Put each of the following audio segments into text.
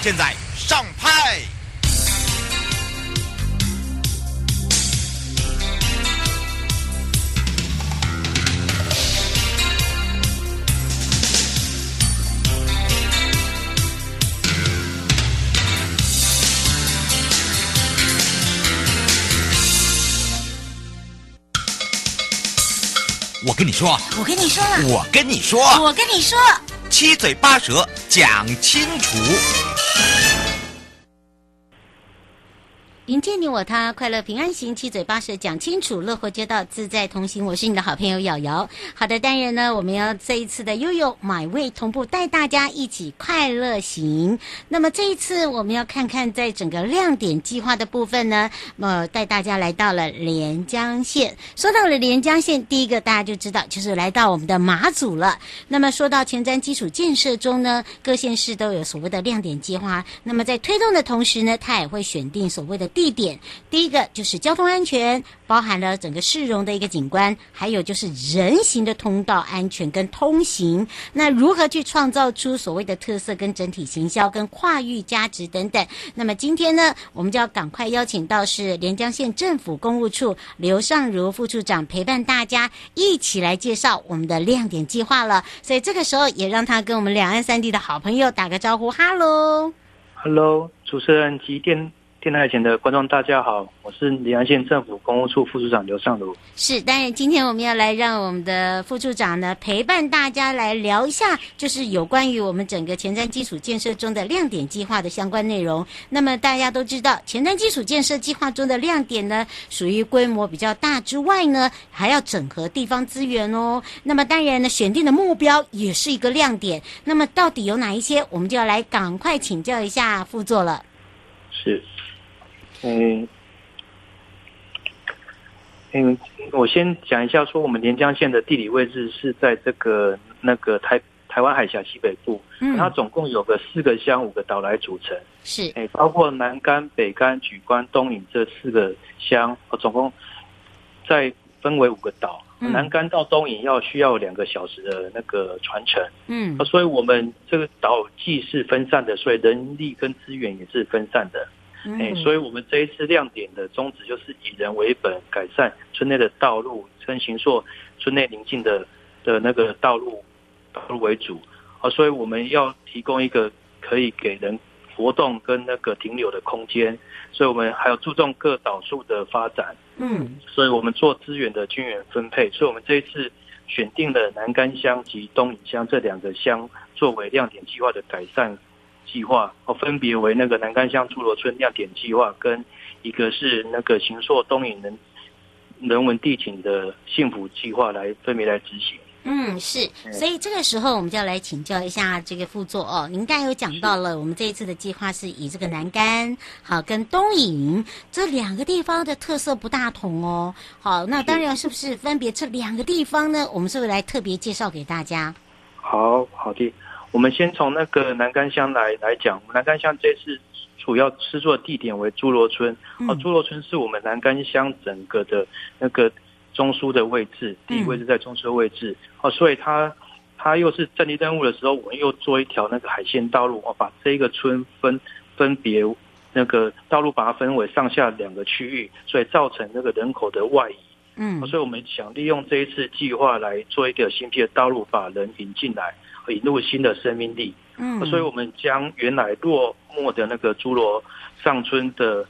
现在上拍。我跟你说，我跟你说，我跟你说，我跟你说，七嘴八舌讲清楚。你我他，快乐平安行，七嘴八舌讲清楚，乐活街道自在同行。我是你的好朋友瑶瑶。好的，当然呢，我们要这一次的悠悠 My Way 同步带大家一起快乐行。那么这一次我们要看看，在整个亮点计划的部分呢，呃，带大家来到了连江县。说到了连江县，第一个大家就知道，就是来到我们的马祖了。那么说到前瞻基础建设中呢，各县市都有所谓的亮点计划。那么在推动的同时呢，它也会选定所谓的。地点，第一个就是交通安全，包含了整个市容的一个景观，还有就是人行的通道安全跟通行。那如何去创造出所谓的特色跟整体行销跟跨域价值等等？那么今天呢，我们就要赶快邀请到是连江县政府公务处刘尚如副处长陪伴大家一起来介绍我们的亮点计划了。所以这个时候也让他跟我们两岸三地的好朋友打个招呼，哈喽，哈喽，主持人及电。电台前的观众，大家好，我是连江县政府公务处副处长刘尚如。是，当然今天我们要来让我们的副处长呢陪伴大家来聊一下，就是有关于我们整个前瞻基础建设中的亮点计划的相关内容。那么大家都知道，前瞻基础建设计划中的亮点呢，属于规模比较大之外呢，还要整合地方资源哦。那么当然呢，选定的目标也是一个亮点。那么到底有哪一些，我们就要来赶快请教一下副座了。是。嗯，嗯，我先讲一下，说我们连江县的地理位置是在这个那个台台湾海峡西北部，嗯，它总共有个四个乡、五个岛来组成，是，哎，包括南干、北干、莒关、东引这四个乡，总共再分为五个岛。嗯、南干到东引要需要两个小时的那个船程，嗯，所以我们这个岛既是分散的，所以人力跟资源也是分散的。哎、嗯，所以我们这一次亮点的宗旨就是以人为本，改善村内的道路，跟行塑村内邻近的的那个道路道路为主。啊，所以我们要提供一个可以给人活动跟那个停留的空间，所以我们还要注重各岛数的发展，嗯，所以我们做资源的均匀分配，所以我们这一次选定了南干乡及东引乡这两个乡作为亮点计划的改善。计划哦，分别为那个南干乡诸罗村亮点计划，跟一个是那个行硕东引人人文地景的幸福计划来分别来执行。嗯，是，所以这个时候我们就要来请教一下这个副座哦。您刚才有讲到了，我们这一次的计划是以这个南竿好跟东引这两个地方的特色不大同哦。好，那当然是不是分别这两个地方呢？我们是不是来特别介绍给大家？好好的。我们先从那个南竿乡来来讲，南竿乡这次主要施作地点为侏罗村，哦，侏罗村是我们南竿乡整个的那个中枢的位置，地理位置在中枢的位置，哦，所以它它又是战地任务的时候，我们又做一条那个海线道路，哦，把这一个村分分别那个道路把它分为上下两个区域，所以造成那个人口的外移，嗯，所以我们想利用这一次计划来做一个新辟的道路，把人引进来。引入新的生命力，嗯，所以我们将原来落寞的那个侏罗上村的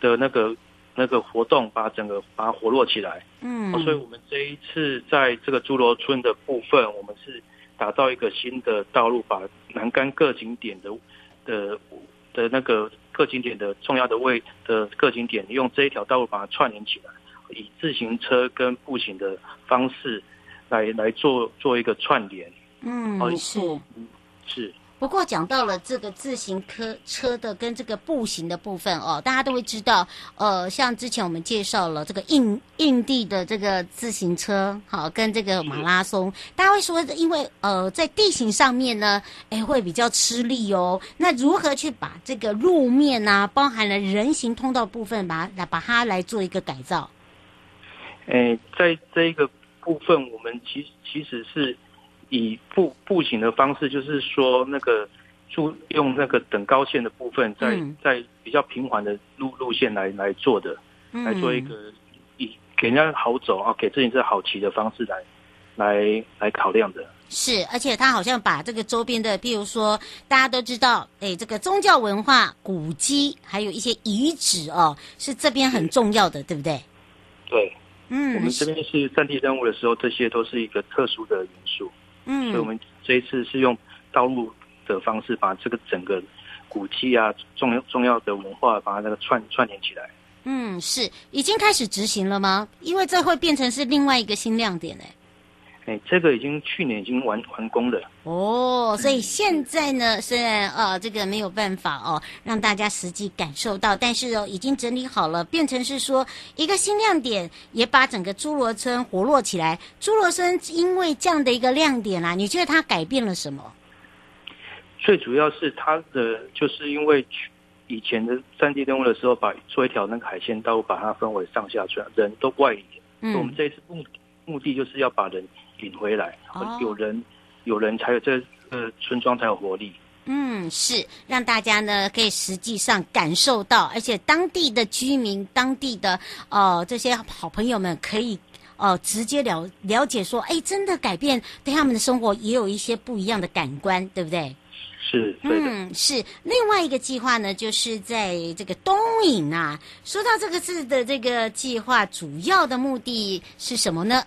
的那个那个活动，把整个把它活络起来。嗯，所以我们这一次在这个侏罗村的部分，我们是打造一个新的道路，把南竿各景点的的的那个各景点的重要的位的各景点，用这一条道路把它串联起来，以自行车跟步行的方式来来做做一个串联。嗯，是是。不过讲到了这个自行车车的跟这个步行的部分哦，大家都会知道，呃，像之前我们介绍了这个印印地的这个自行车，好，跟这个马拉松，大家会说，因为呃在地形上面呢，哎会比较吃力哦。那如何去把这个路面啊，包含了人行通道部分，把来把它来做一个改造？哎，在这一个部分，我们其其实是。以步步行的方式，就是说那个注用那个等高线的部分，在在比较平缓的路路线来来做的，来做一个以给人家好走啊，给自行车好骑的方式来来来考量的。是，而且他好像把这个周边的，譬如说大家都知道，哎，这个宗教文化、古迹，还有一些遗址哦，是这边很重要的，对不对？对，嗯，我们这边是战地任务的时候，这些都是一个特殊的元素。嗯，所以我们这一次是用道路的方式，把这个整个古迹啊、重要重要的文化，把它那个串串联起来。嗯，是已经开始执行了吗？因为这会变成是另外一个新亮点呢。哎，这个已经去年已经完完工了哦，所以现在呢，虽然呃这个没有办法哦让大家实际感受到，但是哦已经整理好了，变成是说一个新亮点，也把整个侏罗村活络起来。侏罗村因为这样的一个亮点啊，你觉得它改变了什么？最主要是它的就是因为以前的三 D 动物的时候，把做一条那个海鲜道路，把它分为上下村，人都外移。嗯，我们这一次目目的就是要把人。领回来，有人，有人才有这呃村庄才有活力。嗯，是让大家呢可以实际上感受到，而且当地的居民、当地的呃这些好朋友们可以呃直接了了解说，哎，真的改变对他们的生活也有一些不一样的感官，对不对？是。嗯，是另外一个计划呢，就是在这个东引啊。说到这个字的这个计划，主要的目的是什么呢？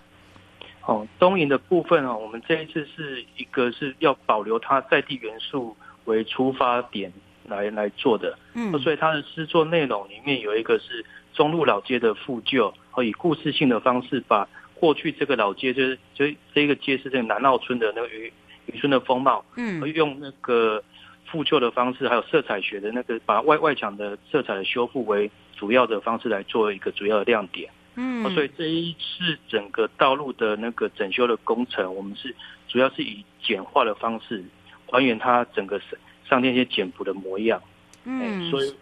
哦，东营的部分哦，我们这一次是一个是要保留它在地元素为出发点来来做的，嗯，所以它的诗作内容里面有一个是中路老街的复旧，和以故事性的方式把过去这个老街就是就这个街是这个南澳村的那个渔渔村的风貌，嗯，用那个复旧的方式，还有色彩学的那个把外外墙的色彩的修复为主要的方式来做一个主要的亮点。嗯，所以这一次整个道路的那个整修的工程，我们是主要是以简化的方式还原它整个上上天一些简朴的模样。嗯，所以，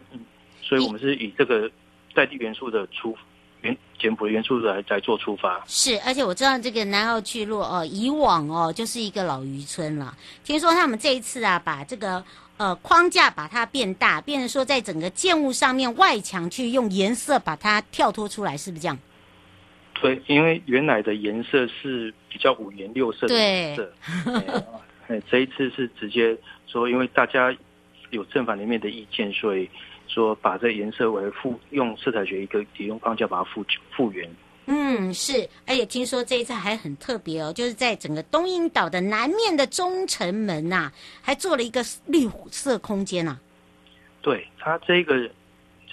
所以我们是以这个在地元素的出原简朴的元素来来做出发。是，而且我知道这个南澳聚落哦，以往哦就是一个老渔村了。听说他们这一次啊，把这个呃框架把它变大，变成说在整个建物上面外墙去用颜色把它跳脱出来，是不是这样？对，因为原来的颜色是比较五颜六色的颜色，哎，这一次是直接说，因为大家有正反两面的意见，所以说把这颜色为复用色彩学一个提用框架把它复复原。嗯，是，而且听说这一次还很特别哦，就是在整个东英岛的南面的中城门呐、啊，还做了一个绿色空间呐、啊。对，它这个。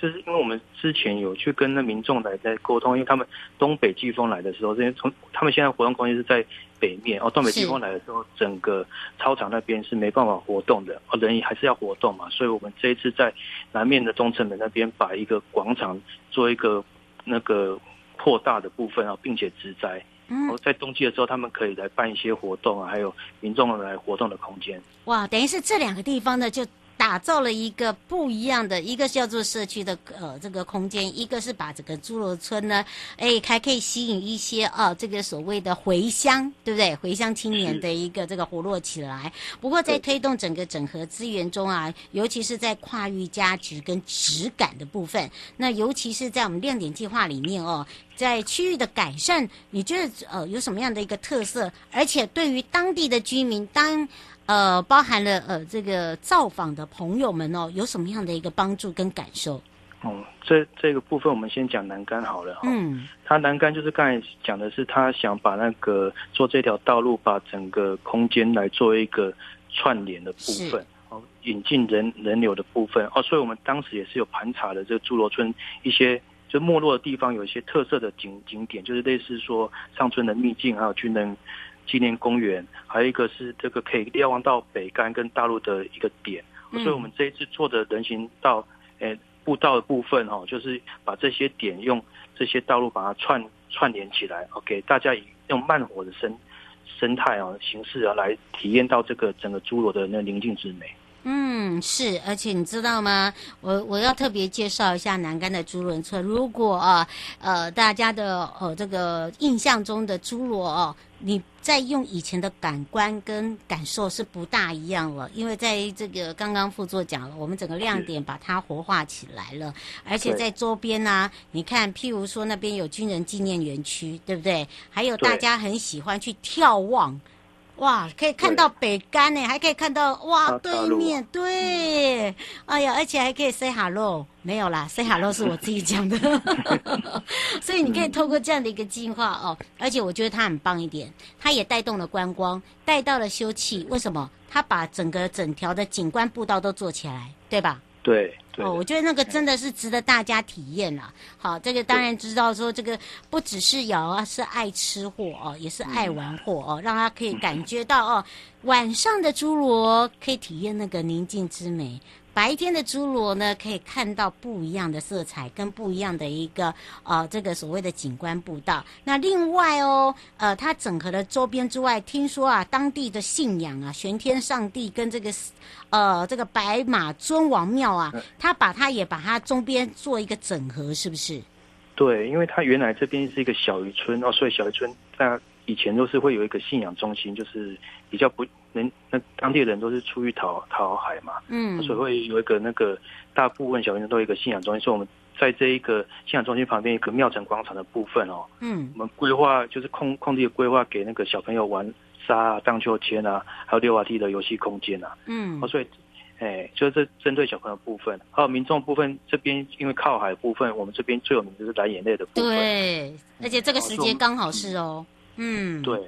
就是因为我们之前有去跟那民众来在沟通，因为他们东北季风来的时候，这些从他们现在活动空间是在北面哦，东北季风来的时候，整个操场那边是没办法活动的哦，人还是要活动嘛，所以我们这一次在南面的中城门那边把一个广场做一个那个扩大的部分啊，并且植栽，然后在冬季的时候他们可以来办一些活动啊，还有民众来活动的空间。哇，等于是这两个地方呢就。打造了一个不一样的，一个叫做社区的呃这个空间，一个是把整个侏罗村呢，哎还可以吸引一些啊这个所谓的回乡，对不对？回乡青年的一个这个活络起来。不过在推动整个整合资源中啊，尤其是在跨域价值跟质感的部分，那尤其是在我们亮点计划里面哦，在区域的改善，你觉得呃有什么样的一个特色？而且对于当地的居民当。呃，包含了呃，这个造访的朋友们哦，有什么样的一个帮助跟感受？哦，这这个部分我们先讲栏杆好了哈。嗯，他栏杆就是刚才讲的是他想把那个做这条道路，把整个空间来做一个串联的部分，哦，引进人人流的部分哦，所以我们当时也是有盘查的这个侏罗村一些就没落的地方，有一些特色的景景点，就是类似说上村的秘境，还有军人纪念公园，还有一个是这个可以瞭望到北竿跟大陆的一个点，嗯，所以我们这一次做的人行道，诶。步道的部分哦，就是把这些点用这些道路把它串串联起来，OK，大家以用慢火的生生态啊形式啊来体验到这个整个侏罗的那宁静之美。嗯，是，而且你知道吗？我我要特别介绍一下南竿的诸罗村。如果啊，呃，大家的呃这个印象中的侏罗哦，你在用以前的感官跟感受是不大一样了，因为在这个刚刚副座讲了，我们整个亮点把它活化起来了，而且在周边呢、啊，你看，譬如说那边有军人纪念园区，对不对？还有大家很喜欢去眺望。哇，可以看到北干呢，还可以看到哇对面对，哎呀，而且还可以 say hello，没有啦，say hello 是我自己讲的，所以你可以透过这样的一个计划哦，而且我觉得它很棒一点，它也带动了观光，带到了休憩，为什么？它把整个整条的景观步道都做起来，对吧？对。哦，我觉得那个真的是值得大家体验了。好，这个当然知道说，这个不只是瑶啊，是爱吃货哦，也是爱玩货哦，让他可以感觉到哦，晚上的侏罗可以体验那个宁静之美。白天的侏罗呢，可以看到不一样的色彩，跟不一样的一个呃，这个所谓的景观步道。那另外哦，呃，它整合了周边之外，听说啊，当地的信仰啊，玄天上帝跟这个呃这个白马尊王庙啊，它把它也把它周边做一个整合，是不是？对，因为它原来这边是一个小渔村哦，所以小渔村在以前都是会有一个信仰中心，就是比较不。能那当地人都是出于讨讨海嘛，嗯，所以会有一个那个大部分小朋友都有一个信仰中心，所以我们在这一个信仰中心旁边一个庙城广场的部分哦，嗯，我们规划就是空空地的规划给那个小朋友玩沙啊、荡秋千啊，还有溜滑梯的游戏空间啊，嗯，哦，所以，哎，就是针对小朋友的部分，还有民众部分这边因为靠海的部分，我们这边最有名就是蓝眼泪的部分，对，而且这个时间刚好是哦，嗯，对。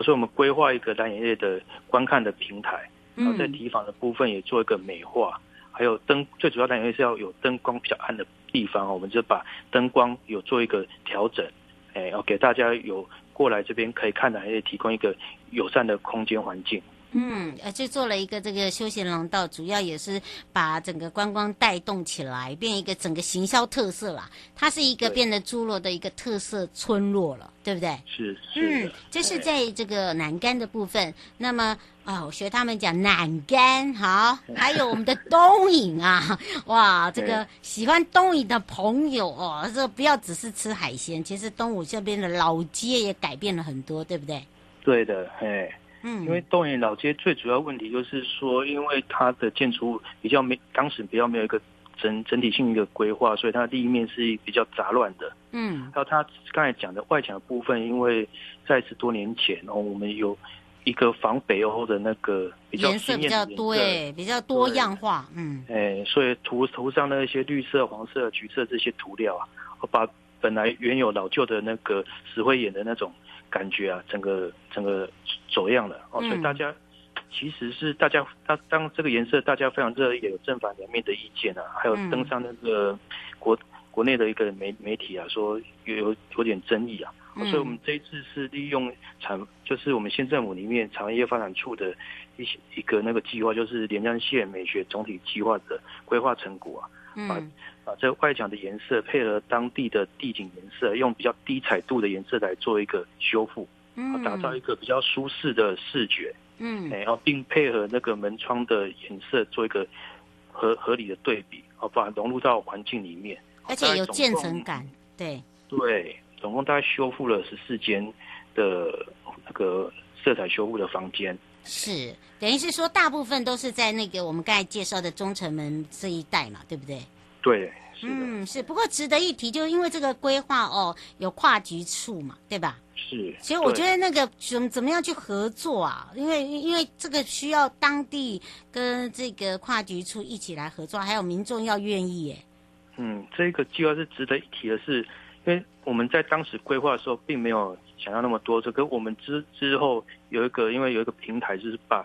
所以，我们规划一个蓝眼泪的观看的平台，然后在提防的部分也做一个美化，还有灯，最主要蓝眼泪是要有灯光比较暗的地方哦，我们就把灯光有做一个调整，哎，要给大家有过来这边可以看蓝眼泪提供一个友善的空间环境。嗯，而且做了一个这个休闲廊道，主要也是把整个观光带动起来，变一个整个行销特色啦。它是一个变得侏罗的一个特色村落了，对不对？是是。嗯，这是在这个南竿的部分。那么啊、哦，我学他们讲南竿好，还有我们的东引啊，哇，这个喜欢东引的朋友哦，这不要只是吃海鲜，其实东武这边的老街也改变了很多，对不对？对的，嘿。嗯，因为东园老街最主要问题就是说，因为它的建筑物比较没，当时比较没有一个整整体性一个规划，所以它的地面是比较杂乱的。嗯，还有它刚才讲的外墙的部分，因为在十多年前哦，我们有一个仿北欧的那个比较颜色比较多，哎，比较多样化。嗯，哎，所以涂涂上那些绿色、黄色、橘色这些涂料啊，我把本来原有老旧的那个石灰岩的那种。感觉啊，整个整个走样了。哦，所以大家其实是大家当当这个颜色大家非常热议，也有正反两面的意见啊，还有登上那个国国内的一个媒媒体啊，说有有有点争议啊，所以我们这一次是利用产，就是我们县政府里面产业发展处的一些一个那个计划，就是连江县美学总体计划的规划成果啊。把把这个外墙的颜色配合当地的地景颜色，用比较低彩度的颜色来做一个修复，嗯，打造一个比较舒适的视觉，嗯，然后并配合那个门窗的颜色做一个合合理的对比，好，把它融入到环境里面，而且有渐层感，对。对，总共大概修复了十四间的那个色彩修复的房间，是等于是说大部分都是在那个我们刚才介绍的中城门这一带嘛，对不对？对，是嗯，是。不过值得一提，就是因为这个规划哦，有跨局处嘛，对吧？是。所以我觉得那个怎怎么样去合作啊？因为因为这个需要当地跟这个跨局处一起来合作，还有民众要愿意耶。嗯，这个计划是值得一提的是，因为我们在当时规划的时候，并没有想要那么多。这个我们之之后有一个，因为有一个平台，就是把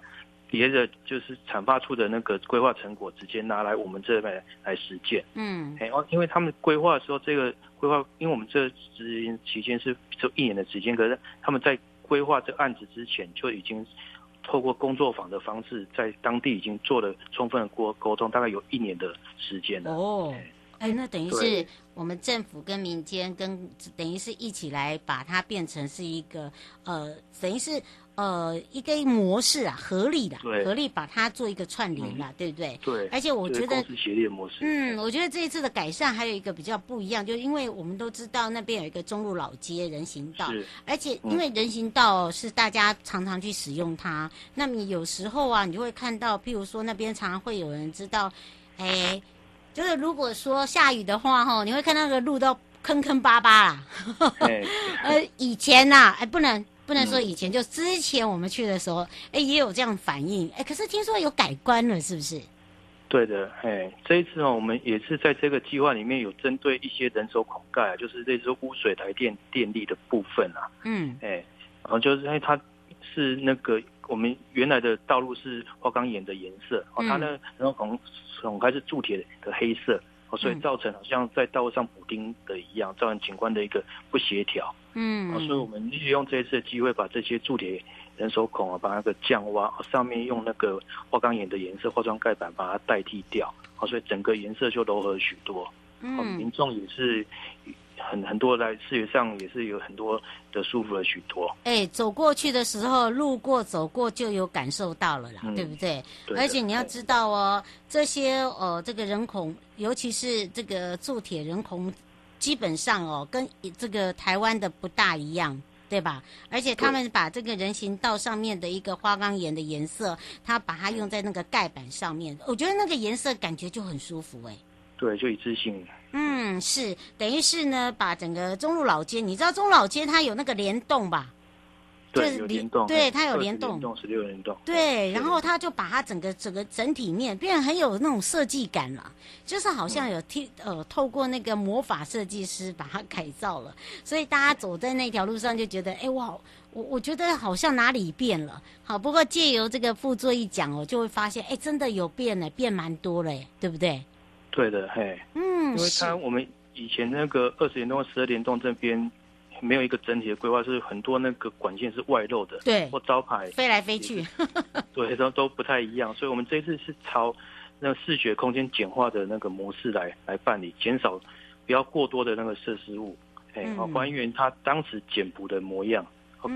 别的就是产发出的那个规划成果，直接拿来我们这边来实践。嗯，哎，哦，因为他们规划的时候，这个规划，因为我们这执行期间是就一年的时间，可是他们在规划这个案子之前就已经。透过工作坊的方式，在当地已经做了充分的沟沟通，大概有一年的时间了。哦，哎，那等于是我们政府跟民间跟等于是一起来把它变成是一个呃，等于是。呃，一个模式啊，合力的，合力把它做一个串联了，嗯、对不对？对。而且我觉得，协力模式。嗯，我觉得这一次的改善还有一个比较不一样，就因为我们都知道那边有一个中路老街人行道，而且因为人行道是大家常常去使用它，嗯、那么有时候啊，你就会看到，譬如说那边常常会有人知道，哎，就是如果说下雨的话，哈，你会看到那个路都坑坑巴巴啦。哎、呃，以前呐、啊，哎，不能。不能说以前，就之前我们去的时候，哎、欸，也有这样反应，哎、欸，可是听说有改观了，是不是？对的，哎，这一次呢，我们也是在这个计划里面有针对一些人手孔盖，啊就是类似污水台电电力的部分啊，嗯，哎，然后就是因为它是那个我们原来的道路是花岗岩的颜色，哦、嗯，它呢人手孔孔开是铸铁的黑色。哦，所以造成好像在道路上补丁的一样，造成景观的一个不协调。嗯，所以我们利用这一次的机会，把这些铸铁人手孔啊，把那个降挖，上面用那个花岗岩的颜色化妆盖板把它代替掉。好，所以整个颜色就柔和许多。嗯，民众也是。很很多在视觉上也是有很多的舒服了许多。哎、欸，走过去的时候，路过走过就有感受到了啦，嗯、对不对？对。而且你要知道哦，这些哦这个人孔，尤其是这个铸铁人孔，基本上哦跟这个台湾的不大一样，对吧？而且他们把这个人行道上面的一个花岗岩的颜色，他把它用在那个盖板上面，我觉得那个颜色感觉就很舒服哎、欸。对，就一次性。嗯，是，等于是呢，把整个中路老街，你知道中路老街它有那个联动吧？对，有联动。对，它有联动。联动十六联动。对，然后它就把它整个整个整体面变得很有那种设计感了，就是好像有替、嗯、呃透过那个魔法设计师把它改造了，所以大家走在那条路上就觉得，哎，哇，我我觉得好像哪里变了。好，不过借由这个副座一讲哦，就会发现，哎，真的有变了，变蛮多了，对不对？对的，嘿，嗯，因为它我们以前那个二十联动、十二联动这边没有一个整体的规划，是很多那个管线是外露的，对，或招牌飞来飞去，对，都都不太一样。所以我们这一次是朝那个视觉空间简化的那个模式来来办理，减少不要过多的那个设施物，哎、嗯，还原它当时简朴的模样。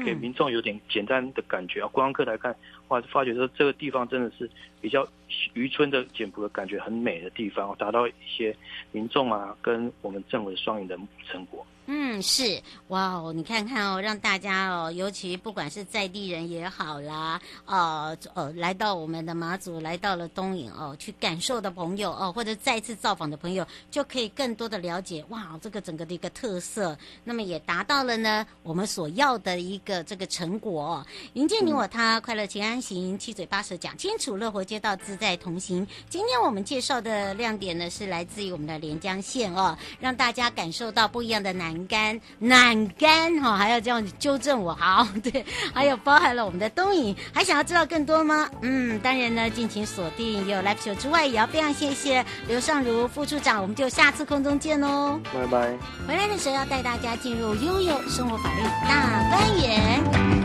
给民众有点简单的感觉啊，观光客来看，哇，发觉说这个地方真的是比较渔村的简朴的感觉，很美的地方，达到一些民众啊跟我们政府的双赢的成果。嗯，是哇哦，你看看哦，让大家哦，尤其不管是在地人也好啦，呃呃，来到我们的马祖，来到了东引哦，去感受的朋友哦，或者再次造访的朋友，就可以更多的了解哇，这个整个的一个特色，那么也达到了呢我们所要的一个这个成果哦。营建你我他，快乐平安行，七嘴八舌讲清楚，乐活街道自在同行。今天我们介绍的亮点呢，是来自于我们的连江县哦，让大家感受到不一样的南。南竿，南竿哈，还要这样纠正我，好，对，还有包含了我们的东影，还想要知道更多吗？嗯，当然呢，敬请锁定也有 Live Show 之外，也要非常谢谢刘尚如副处长，我们就下次空中见喽，拜拜。回来的时候要带大家进入悠悠生活法律大观园。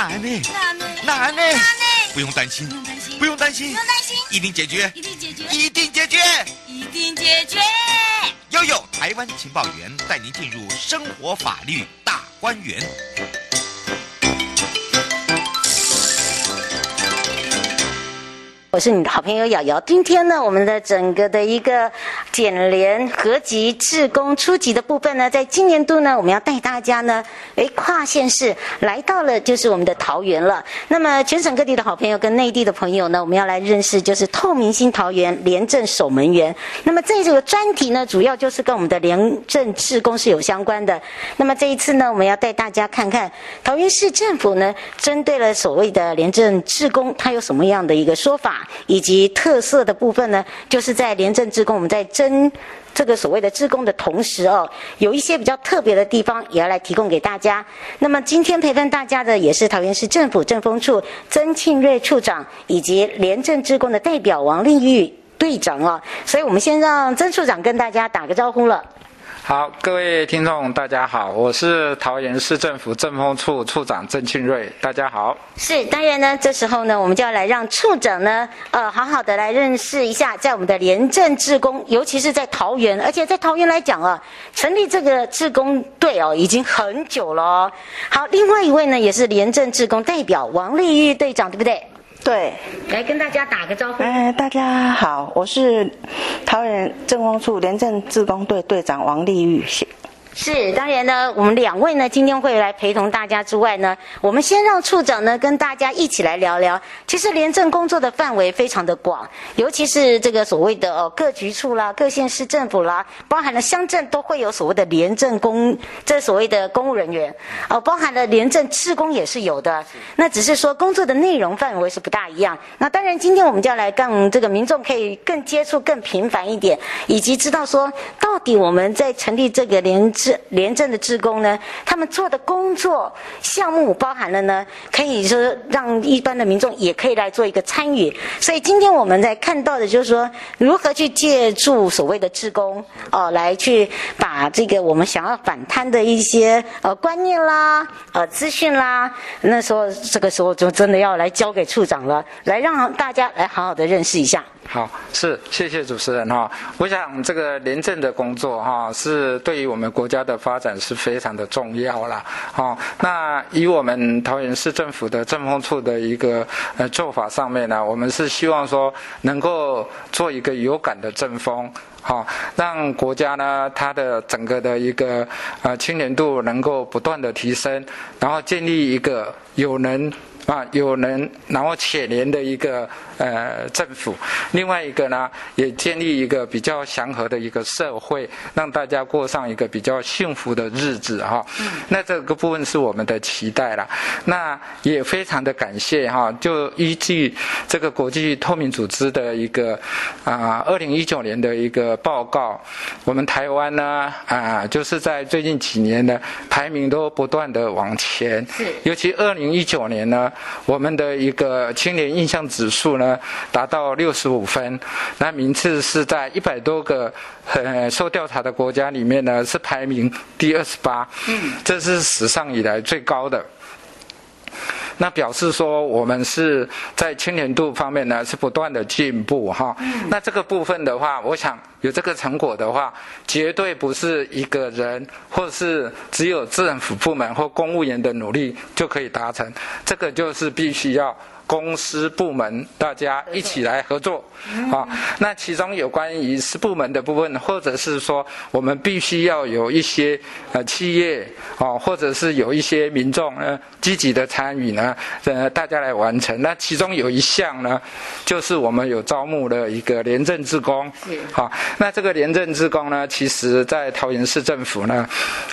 难呢？难呢？难呢？不用担心，不用担心，不用担心，不用担心，一定解决，一定解决，一定解决，一定解决。悠悠台湾情报员带您进入生活法律大观园。我是你的好朋友瑶瑶。今天呢，我们的整个的一个检廉合集志工初级的部分呢，在今年度呢，我们要带大家呢，诶，跨县市来到了就是我们的桃园了。那么全省各地的好朋友跟内地的朋友呢，我们要来认识就是透明新桃园廉政守门员。那么在这个专题呢，主要就是跟我们的廉政志工是有相关的。那么这一次呢，我们要带大家看看桃园市政府呢，针对了所谓的廉政志工，它有什么样的一个说法以及特色的部分呢？就是在廉政志工，我们在征这个所谓的志工的同时哦，有一些比较特别的地方也要来提供给大家。那么今天陪伴大家的也是桃园市政府政风处曾庆瑞处长以及廉政职工的代表王丽玉队长哦，所以我们先让曾处长跟大家打个招呼了。好，各位听众，大家好，我是桃园市政府政风处处长郑庆瑞，大家好。是，当然呢，这时候呢，我们就要来让处长呢，呃，好好的来认识一下，在我们的廉政志工，尤其是在桃园，而且在桃园来讲啊，成立这个志工队哦，已经很久了哦。好，另外一位呢，也是廉政志工代表王丽玉队长，对不对？对，来跟大家打个招呼。哎，大家好，我是桃园政风处廉政自工队队长王丽玉。是，当然呢，我们两位呢今天会来陪同大家之外呢，我们先让处长呢跟大家一起来聊聊。其实廉政工作的范围非常的广，尤其是这个所谓的哦各局处啦、各县市政府啦，包含了乡镇都会有所谓的廉政公，这所谓的公务人员，哦，包含了廉政职工也是有的。那只是说工作的内容范围是不大一样。那当然，今天我们就要来让这个民众可以更接触更频繁一点，以及知道说到底我们在成立这个廉。是廉政的职工呢，他们做的工作项目包含了呢，可以说让一般的民众也可以来做一个参与。所以今天我们在看到的就是说，如何去借助所谓的职工哦，来去把这个我们想要反贪的一些呃观念啦、呃资讯啦，那时候这个时候就真的要来交给处长了，来让大家来好好的认识一下。好，是谢谢主持人哈。我想这个廉政的工作哈，是对于我们国家的发展是非常的重要啦。好，那以我们桃园市政府的政风处的一个呃做法上面呢，我们是希望说能够做一个有感的政风，好，让国家呢它的整个的一个呃青年度能够不断的提升，然后建立一个有能啊有人然后且廉的一个。呃，政府，另外一个呢，也建立一个比较祥和的一个社会，让大家过上一个比较幸福的日子哈。嗯。那这个部分是我们的期待了。那也非常的感谢哈，就依据这个国际透明组织的一个啊，二零一九年的一个报告，我们台湾呢啊，就是在最近几年呢，排名都不断的往前。是。尤其二零一九年呢，我们的一个青年印象指数呢。达到六十五分，那名次是在一百多个呃受调查的国家里面呢，是排名第二十八，嗯，这是史上以来最高的。那表示说我们是在清年度方面呢是不断的进步哈。那这个部分的话，我想有这个成果的话，绝对不是一个人或是只有政府部门或公务员的努力就可以达成，这个就是必须要。公司部门大家一起来合作，啊，那其中有关于私部门的部分，或者是说我们必须要有一些呃企业啊，或者是有一些民众呢积极的参与呢，呃大家来完成。那其中有一项呢，就是我们有招募的一个廉政职工，啊，那这个廉政职工呢，其实在桃园市政府呢，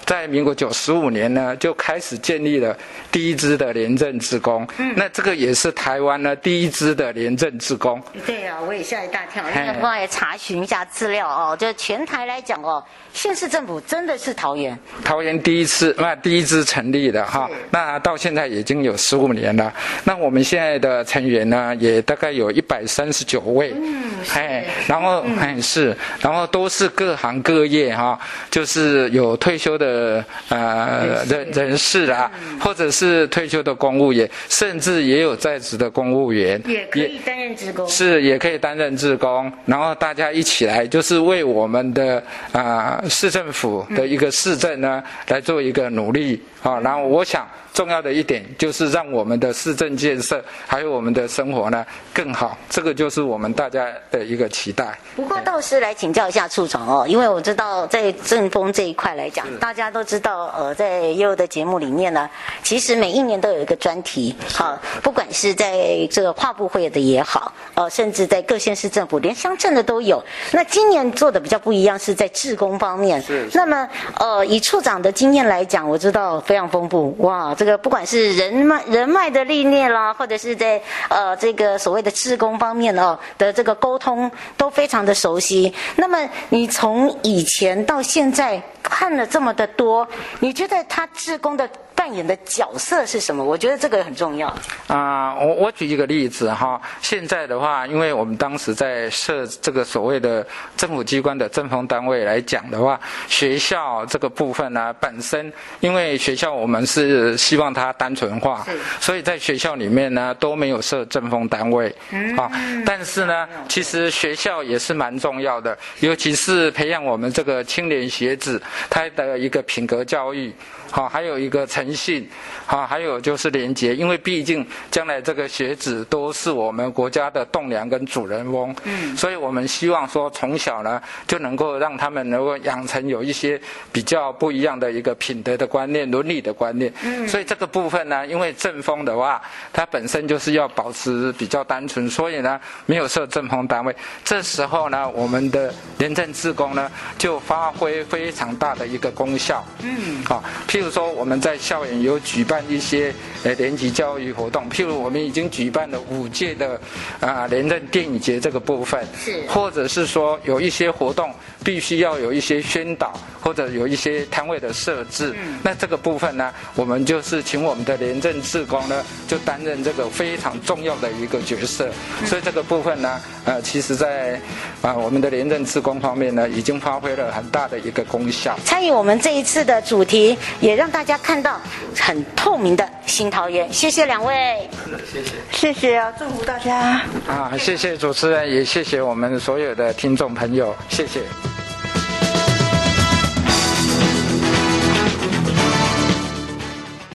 在民国九十五年呢就开始建立了第一支的廉政职工，那这个也是台。台湾呢，第一支的廉政职工。对啊，我也吓一大跳。那个，帮也查询一下资料哦。就全台来讲哦，县市政府真的是桃园。桃园第一次，那第一支成立的哈，那到现在已经有十五年了。那我们现在的成员呢，也大概有一百三十九位。嗯，哎，然后哎是，然后都是各行各业哈，就是有退休的呃人人士啊，或者是退休的公务员，甚至也有在职。的公务员也可以担任职工，是也可以担任职工，然后大家一起来，就是为我们的啊、呃、市政府的一个市政呢、嗯、来做一个努力。啊、然后我想。重要的一点就是让我们的市政建设还有我们的生活呢更好，这个就是我们大家的一个期待。不过倒是来请教一下处长哦，因为我知道在政风这一块来讲，大家都知道呃，在悠悠的节目里面呢，其实每一年都有一个专题，好，不管是在这个跨部会的也好，呃，甚至在各县市政府连乡镇的都有。那今年做的比较不一样，是在志工方面。是。那么呃，以处长的经验来讲，我知道非常丰富哇，这个。不管是人脉人脉的历练啦，或者是在呃这个所谓的志工方面哦的这个沟通，都非常的熟悉。那么你从以前到现在看了这么的多，你觉得他志工的？扮演的角色是什么？我觉得这个很重要。啊、呃，我我举一个例子哈。现在的话，因为我们当时在设这个所谓的政府机关的政风单位来讲的话，学校这个部分呢，本身因为学校我们是希望它单纯化，所以在学校里面呢都没有设政风单位。嗯。啊，但是呢，其实学校也是蛮重要的，尤其是培养我们这个青年学子他的一个品格教育。好，还有一个诚信，啊，还有就是廉洁，因为毕竟将来这个学子都是我们国家的栋梁跟主人翁，嗯，所以我们希望说从小呢就能够让他们能够养成有一些比较不一样的一个品德的观念、伦理的观念，嗯，所以这个部分呢，因为正风的话，它本身就是要保持比较单纯，所以呢没有设正风单位，这时候呢，我们的廉政志工呢就发挥非常大的一个功效，嗯，好。譬如说，我们在校园有举办一些呃年级教育活动，譬如我们已经举办了五届的啊廉政电影节这个部分，是，或者是说有一些活动必须要有一些宣导，或者有一些摊位的设置，嗯，那这个部分呢，我们就是请我们的廉政志工呢，就担任这个非常重要的一个角色，所以这个部分呢，呃，其实在啊我们的廉政志工方面呢，已经发挥了很大的一个功效。参与我们这一次的主题。也让大家看到很透明的新桃园，谢谢两位，谢谢，谢谢啊，祝福大家啊，谢谢主持人，也谢谢我们所有的听众朋友，谢谢。